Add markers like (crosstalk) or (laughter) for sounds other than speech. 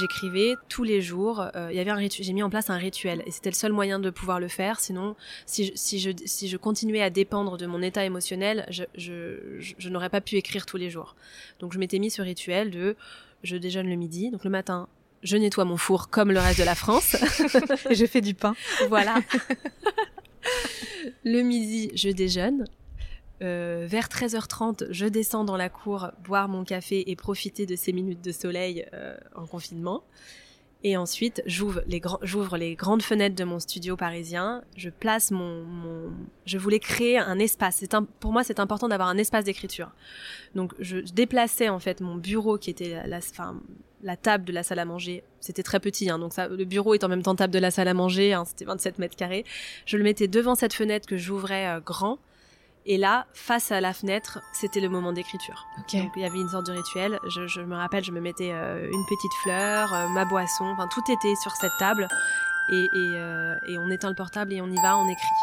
j'écrivais tous les jours. Euh, il y avait un j'ai mis en place un rituel et c'était le seul moyen de pouvoir le faire. Sinon, si je, si je, si je continuais à dépendre de mon état émotionnel, je, je, je, n'aurais pas pu écrire tous les jours. Donc je m'étais mis ce rituel de je déjeune le midi, donc le matin. Je nettoie mon four comme le reste de la France. (laughs) et je fais du pain. Voilà. (laughs) le midi, je déjeune. Euh, vers 13h30, je descends dans la cour boire mon café et profiter de ces minutes de soleil euh, en confinement. Et ensuite, j'ouvre les, les grandes fenêtres de mon studio parisien. Je place mon, mon... je voulais créer un espace. Un... pour moi, c'est important d'avoir un espace d'écriture. Donc, je déplaçais en fait mon bureau qui était la, la, enfin, la table de la salle à manger. C'était très petit, hein, donc ça, le bureau est en même temps table de la salle à manger. Hein, c'était 27 mètres carrés. Je le mettais devant cette fenêtre que j'ouvrais euh, grand et là, face à la fenêtre, c'était le moment d'écriture. Donc il y avait une sorte de rituel. Je, me rappelle, je me mettais euh, une petite fleur, euh, ma boisson, enfin tout était sur cette table. Et, et, euh, et, on éteint le portable et on y va, on écrit.